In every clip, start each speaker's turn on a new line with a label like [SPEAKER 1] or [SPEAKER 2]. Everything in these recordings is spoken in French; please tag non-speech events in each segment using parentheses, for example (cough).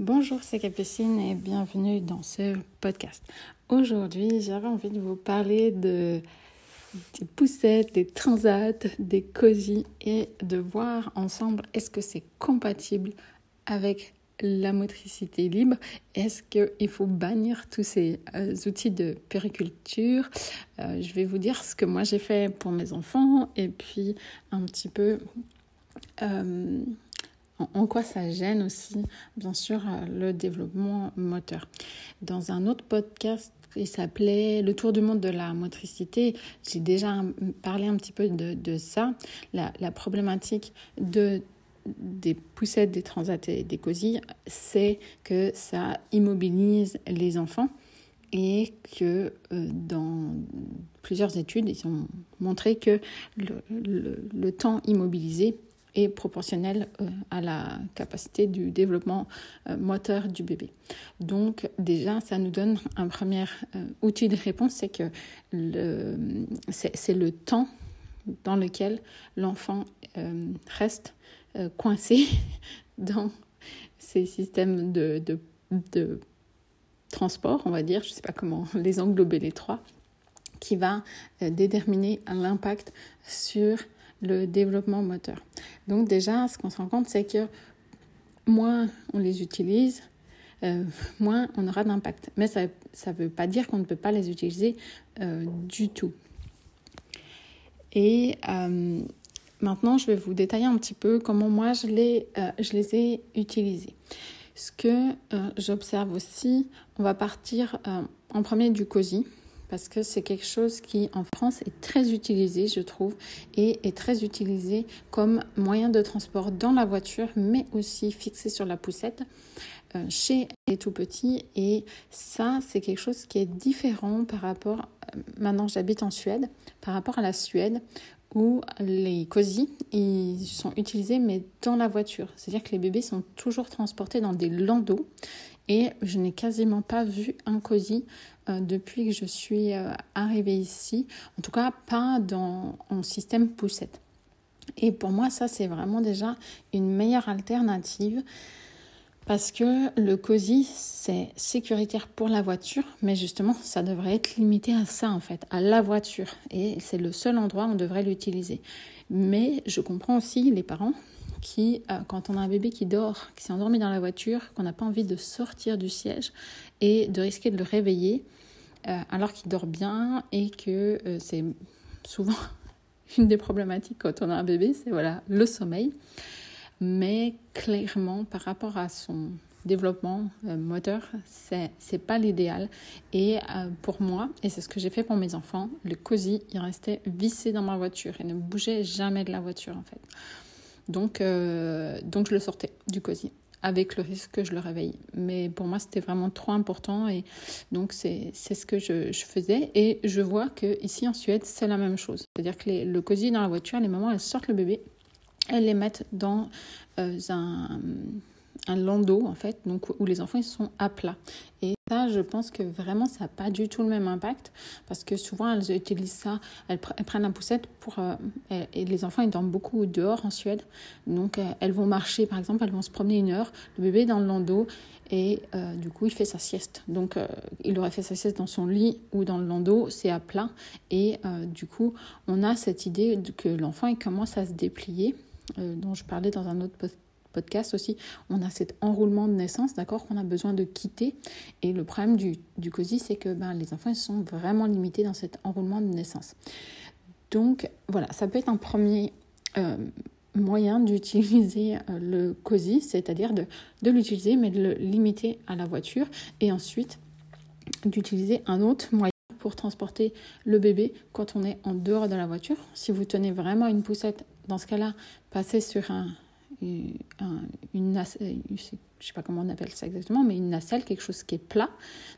[SPEAKER 1] Bonjour, c'est Capucine et bienvenue dans ce podcast. Aujourd'hui, j'avais envie de vous parler de, des poussettes, des transats, des cosy et de voir ensemble est-ce que c'est compatible avec la motricité libre? Est-ce qu'il faut bannir tous ces euh, outils de périculture? Euh, Je vais vous dire ce que moi j'ai fait pour mes enfants et puis un petit peu euh, en quoi ça gêne aussi, bien sûr, euh, le développement moteur. Dans un autre podcast qui s'appelait Le tour du monde de la motricité, j'ai déjà parlé un petit peu de, ça, la, problématique de des poussettes, des transats et des cosilles, c'est que ça immobilise les enfants et que euh, dans plusieurs études, ils ont montré que le temps immobilisé est proportionnelle euh, à la capacité du développement euh, moteur du bébé. Donc déjà, ça nous donne un premier euh, outil de réponse, c'est que c'est le temps dans lequel l'enfant reste coincé (laughs) dans ces systèmes de transport, on va dire, je ne sais pas comment (laughs) les englober les trois, qui va déterminer l'impact sur le développement moteur. Donc déjà, ce qu'on se rend compte, c'est que moins on les utilise, euh, moins on aura d'impact. Mais ça ne veut pas dire qu'on ne peut pas les utiliser euh, du tout. Et euh, maintenant, je vais vous détailler un petit peu comment moi je les, je les ai utilisés. Ce que j'observe aussi, on va partir en premier du COSI parce que c'est quelque chose qui en France est très utilisé, je trouve, et est très utilisé comme moyen de transport dans la voiture, mais aussi fixé sur la poussette euh, chez les tout petits. Et ça, c'est quelque chose qui est différent par rapport, euh, maintenant j'habite en Suède, par rapport à la Suède où les COSI, ils sont utilisés mais dans la voiture. C'est-à-dire que les bébés sont toujours transportés dans des landaux et je n'ai quasiment pas vu un COSI euh, depuis que je suis euh, arrivée ici, en tout cas pas dans un système poussette. Et pour moi, ça, c'est vraiment déjà une meilleure alternative parce que le COSI, c'est sécuritaire pour la voiture, mais justement, ça devrait être limité à ça, en fait, à la voiture. Et c'est le seul endroit où on devrait l'utiliser. Mais je comprends aussi les parents qui, euh, quand on a un bébé qui dort, qui s'est endormi dans la voiture, qu'on n'a pas envie de sortir du siège et de risquer de le réveiller euh, alors qu'il dort bien et que euh, c'est souvent (laughs) une des problématiques quand on a un bébé, c'est voilà le sommeil. Mais clairement, par rapport à son développement moteur, c'est c'est pas l'idéal. Et pour moi, et c'est ce que j'ai fait pour mes enfants, le cosy, il restait vissé dans ma voiture et ne bougeait jamais de la voiture en fait. Donc, euh, donc je le sortais du cosy avec le risque que je le réveille. Mais pour moi, c'était vraiment trop important et donc c'est ce que je, faisais. Et je vois que ici en Suède, c'est la même chose. C'est-à-dire que les, le cosy dans la voiture, les mamans, elles sortent le bébé, elles les mettent dans euh, un un landau en fait, donc où les enfants ils sont à plat. Et ça, je pense que vraiment ça n'a pas du tout le même impact parce que souvent elles utilisent ça, elles, prennent la poussette pour euh, et, les enfants ils dorment beaucoup dehors en Suède, donc euh, elles vont marcher par exemple, elles vont se promener une heure, le bébé est dans le landau et euh, du coup il fait sa sieste. Donc il aurait fait sa sieste dans son lit ou dans le landau, c'est à plat et du coup on a cette idée que l'enfant il commence à se déplier. dont je parlais dans un autre podcast aussi, on a cet enroulement de naissance, d'accord, qu'on a besoin de quitter. Et le problème du, COSI, c'est que ben, les enfants ils sont vraiment limités dans cet enroulement de naissance. Donc voilà, ça peut être un premier euh, moyen d'utiliser euh, le COSI, c'est-à-dire de l'utiliser mais de le limiter à la voiture et ensuite d'utiliser un autre moyen pour transporter le bébé quand on est en dehors de la voiture. Si vous tenez vraiment une poussette, dans ce cas-là, passez sur un, une, une je sais pas comment on appelle ça exactement, mais une nacelle, quelque chose qui est plat,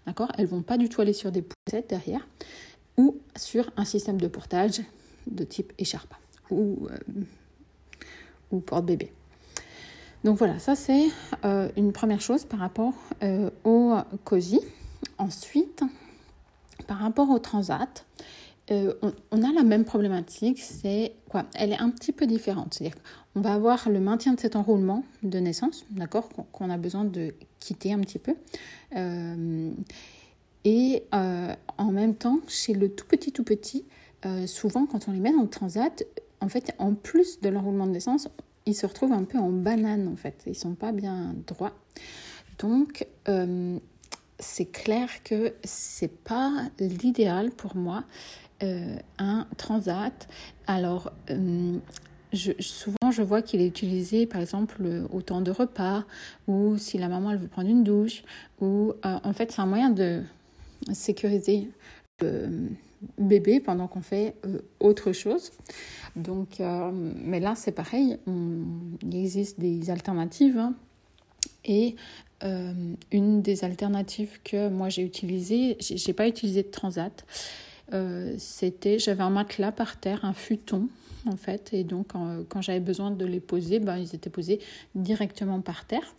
[SPEAKER 1] d'accord? Elles vont pas du tout aller sur des poussettes derrière, ou sur un système de portage de type écharpe ou, euh, ou porte-bébé. Donc voilà, ça c'est euh, une première chose par rapport euh, au COSI. Ensuite, par rapport au transat, on, on, a la même problématique, c'est quoi? Elle est un petit peu différente. C'est-à-dire on va avoir le maintien de cet enroulement de naissance, d'accord, qu'on a besoin de quitter un petit peu. Euh, et euh, en même temps, chez le tout petit tout petit, euh, souvent quand on les met dans le transat, en fait, en plus de l'enroulement de naissance, ils se retrouvent un peu en banane en fait. Ils sont pas bien droits. Donc, c'est clair que c'est pas l'idéal pour moi un transat. Alors, souvent, je vois qu'il est utilisé, par exemple, au temps de repas, ou si la maman elle veut prendre une douche, ou euh, en fait, c'est un moyen de sécuriser le bébé pendant qu'on fait euh, autre chose. Donc, euh, mais là, c'est pareil, il existe des alternatives. Hein. et une des alternatives que moi j'ai utilisées, j'ai pas utilisé de transat, c'était, j'avais un matelas par terre, un futon, en fait. Et donc, quand, j'avais besoin de les poser, ben, ils étaient posés directement par terre.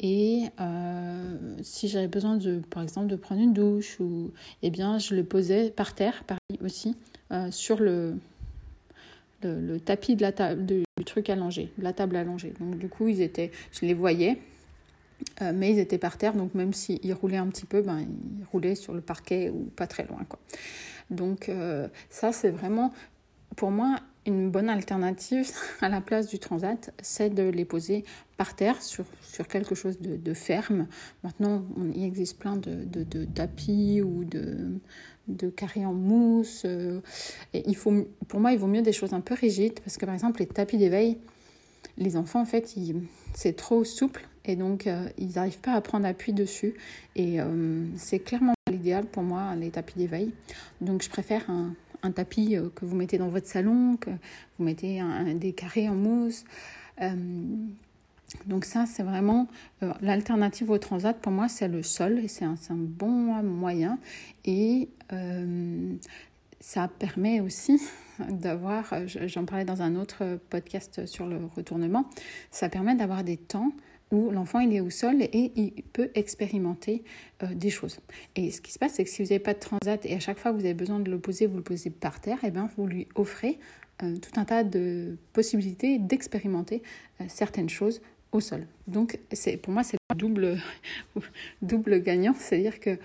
[SPEAKER 1] Et euh, si j'avais besoin, de, par exemple, de prendre une douche, ou, eh bien, je le posais par terre, pareil aussi, euh, sur le, le, tapis de la table, du truc allongé, de la table allongée. Donc, du coup, ils étaient, je les voyais, euh, mais ils étaient par terre, donc même s'ils roulaient un petit peu, ben, ils roulaient sur le parquet ou pas très loin. Quoi. Donc ça, c'est vraiment, pour moi, une bonne alternative (laughs) à la place du transat, c'est de les poser par terre sur, sur quelque chose de, ferme. Maintenant, il existe plein de, de, tapis ou de, de carrés en mousse. Euh, il faut, pour moi, il vaut mieux des choses un peu rigides parce que, par exemple, les tapis d'éveil, les enfants, en fait, c'est trop souple et donc euh, ils n'arrivent pas à prendre appui dessus. Et euh, c'est clairement l'idéal pour moi, les tapis d'éveil. Donc, je préfère un tapis euh, que vous mettez dans votre salon, que vous mettez des carrés en mousse. Euh, donc ça, c'est vraiment euh, l'alternative au transat. Pour moi, c'est le sol et c'est un, bon moyen. Et ça permet aussi (laughs) d'avoir, j'en parlais dans un autre podcast sur le retournement, ça permet d'avoir des temps où l'enfant il est au sol et il peut expérimenter euh, des choses. Et ce qui se passe, c'est que si vous n'avez pas de transat et à chaque fois que vous avez besoin de le poser, vous le posez par terre, et eh bien vous lui offrez euh, tout un tas de possibilités d'expérimenter euh, certaines choses au sol. Donc c'est pour moi c'est double (laughs) double gagnant, c'est-à-dire que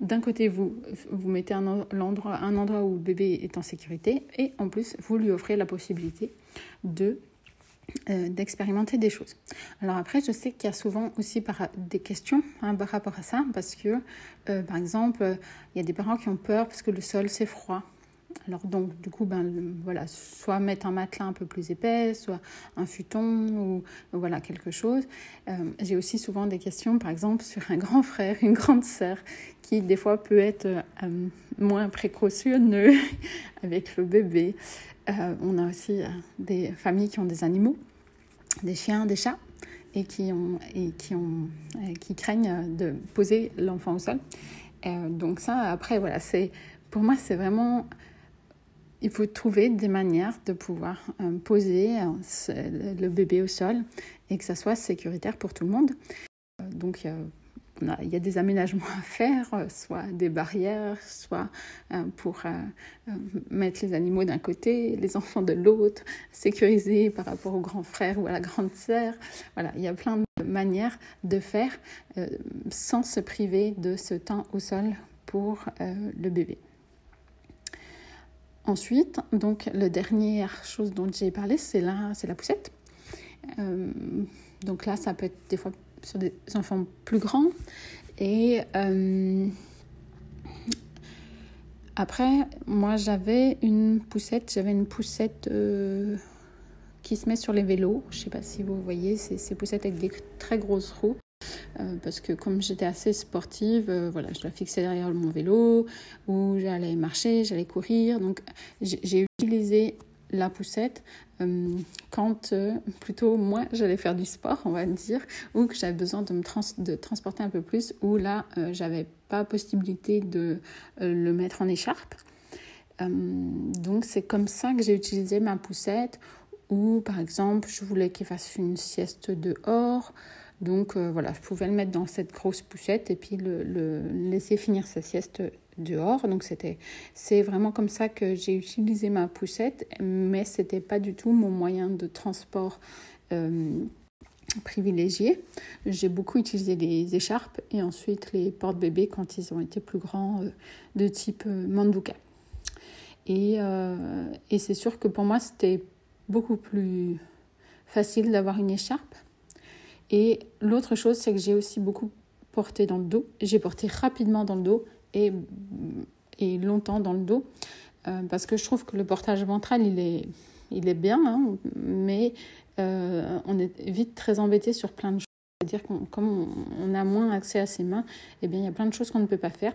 [SPEAKER 1] d'un côté, vous, vous mettez un endroit, un endroit où le bébé est en sécurité et en plus, vous lui offrez la possibilité de euh, d'expérimenter des choses. Alors après, je sais qu'il y a souvent aussi des questions hein, par rapport à ça, parce que, euh, par exemple, il y a des parents qui ont peur parce que le sol, c'est froid. Alors donc, du coup, ben, voilà, soit mettre un matelas un peu plus épais, soit un futon, ou voilà, quelque chose. Euh, j'ai aussi souvent des questions, par exemple, sur un grand frère, une grande sœur, qui des fois peut être moins précautionneux (laughs) avec le bébé. Euh, on a aussi euh, des familles qui ont des animaux, des chiens, des chats, et qui, ont, et qui, ont, euh, qui craignent de poser l'enfant au sol. donc ça, après, voilà, c'est pour moi, c'est vraiment... Il faut trouver des manières de pouvoir poser le bébé au sol et que ça soit sécuritaire pour tout le monde. donc, il y a des aménagements à faire, euh, soit des barrières, soit euh, pour euh, mettre les animaux d'un côté, les enfants de l'autre, sécuriser par rapport au grand frère ou à la grande sœur. Voilà, il y a plein de manières de faire sans se priver de ce temps au sol pour le bébé. Ensuite, donc, la dernière chose dont j'ai parlé, c'est la, c'est la poussette. donc là, ça peut être des fois sur des enfants plus grands. Et euh, après, moi j'avais une poussette, j'avais une poussette euh, qui se met sur les vélos. Je ne sais pas si vous voyez, ces poussettes avec des très grosses roues. Euh, parce que comme j'étais assez sportive, voilà, je la fixais derrière mon vélo, ou j'allais marcher, j'allais courir. Donc j'ai utilisé la poussette euh, quand euh, plutôt moi j'allais faire du sport, on va dire, ou que j'avais besoin de me de transporter un peu plus, ou là euh, j'avais pas possibilité de le mettre en écharpe. donc c'est comme ça que j'ai utilisé ma poussette, ou par exemple je voulais qu'il fasse une sieste dehors. Donc voilà, je pouvais le mettre dans cette grosse poussette et puis le, laisser finir sa sieste dehors. Donc c'était, c'est vraiment comme ça que j'ai utilisé ma poussette, mais c'était pas du tout mon moyen de transport privilégié. J'ai beaucoup utilisé les écharpes et ensuite les porte-bébés quand ils ont été plus grands euh, de type euh, Manduka. Et, euh, et c'est sûr que pour moi, c'était beaucoup plus facile d'avoir une écharpe. Et l'autre chose, c'est que j'ai aussi beaucoup porté dans le dos. J'ai porté rapidement dans le dos et, et longtemps dans le dos parce que je trouve que le portage ventral, il est, il est bien, hein, mais euh, on est vite très embêté sur plein de choses. C'est-à-dire que comme on, a moins accès à ses mains, eh bien, il y a plein de choses qu'on ne peut pas faire.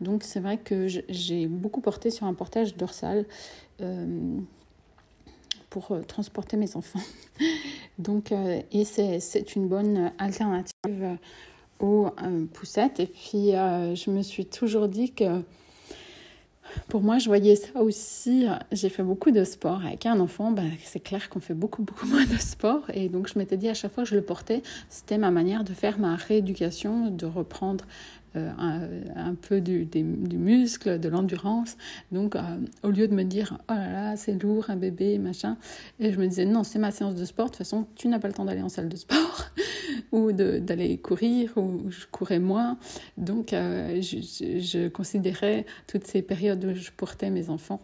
[SPEAKER 1] Donc c'est vrai que j'ai beaucoup porté sur un portage dorsal euh, pour euh, transporter mes enfants. (laughs) Donc, et c'est une bonne alternative aux poussettes. Et puis je me suis toujours dit que pour moi, je voyais ça aussi. J'ai fait beaucoup de sport. Avec un enfant, ben, c'est clair qu'on fait beaucoup, beaucoup (laughs) moins de sport. Et donc, je m'étais dit à chaque fois que je le portais, c'était ma manière de faire ma rééducation, de reprendre euh, un, peu du, du, muscle, de l'endurance. Donc, euh, au lieu de me dire, oh là là, c'est lourd, un bébé, machin, et je me disais, non, c'est ma séance de sport. De toute façon, tu n'as pas le temps d'aller en salle de sport ou d'aller courir, ou je courais moins. Donc, euh, je considérais toutes ces périodes où je portais mes enfants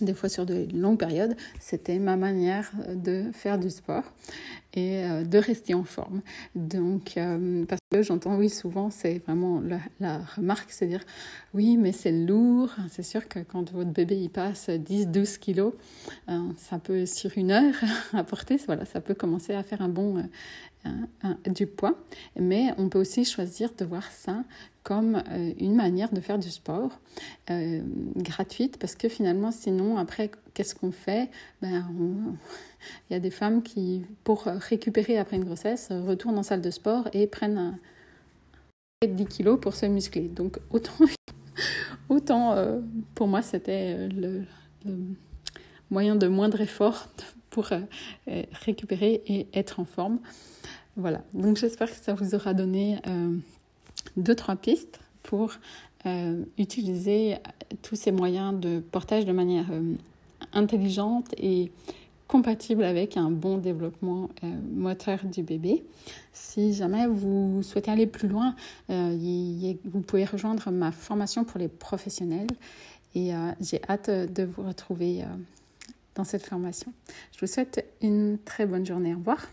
[SPEAKER 1] des fois sur de longues périodes, c'était ma manière de faire du sport et euh, de rester en forme. Donc, euh, parce que j'entends, oui, souvent, c'est vraiment la, remarque, c'est dire, oui, mais c'est lourd. C'est sûr que quand votre bébé il passe 10-12 kilos, euh, ça peut, sur une heure, (laughs) apporter, voilà, ça peut commencer à faire un bon, du poids. Mais on peut aussi choisir de voir ça comme une manière de faire du sport gratuite, parce que finalement, sinon, après, qu'est-ce qu'on fait? Ben, (laughs) Il y a des femmes qui, pour récupérer après une grossesse, retournent en salle de sport et prennent un... 10 kilos pour se muscler. Donc autant, (laughs) autant euh, pour moi, c'était euh, le, moyen de moindre effort (laughs) pour euh, récupérer et être en forme. Voilà, donc j'espère que ça vous aura donné deux, trois pistes pour utiliser tous ces moyens de portage de manière intelligente et compatible avec un bon développement euh, moteur du bébé. Si jamais vous souhaitez aller plus loin, euh, vous pouvez rejoindre ma formation pour les professionnels et euh, j'ai hâte de vous retrouver dans cette formation. Je vous souhaite une très bonne journée. Au revoir.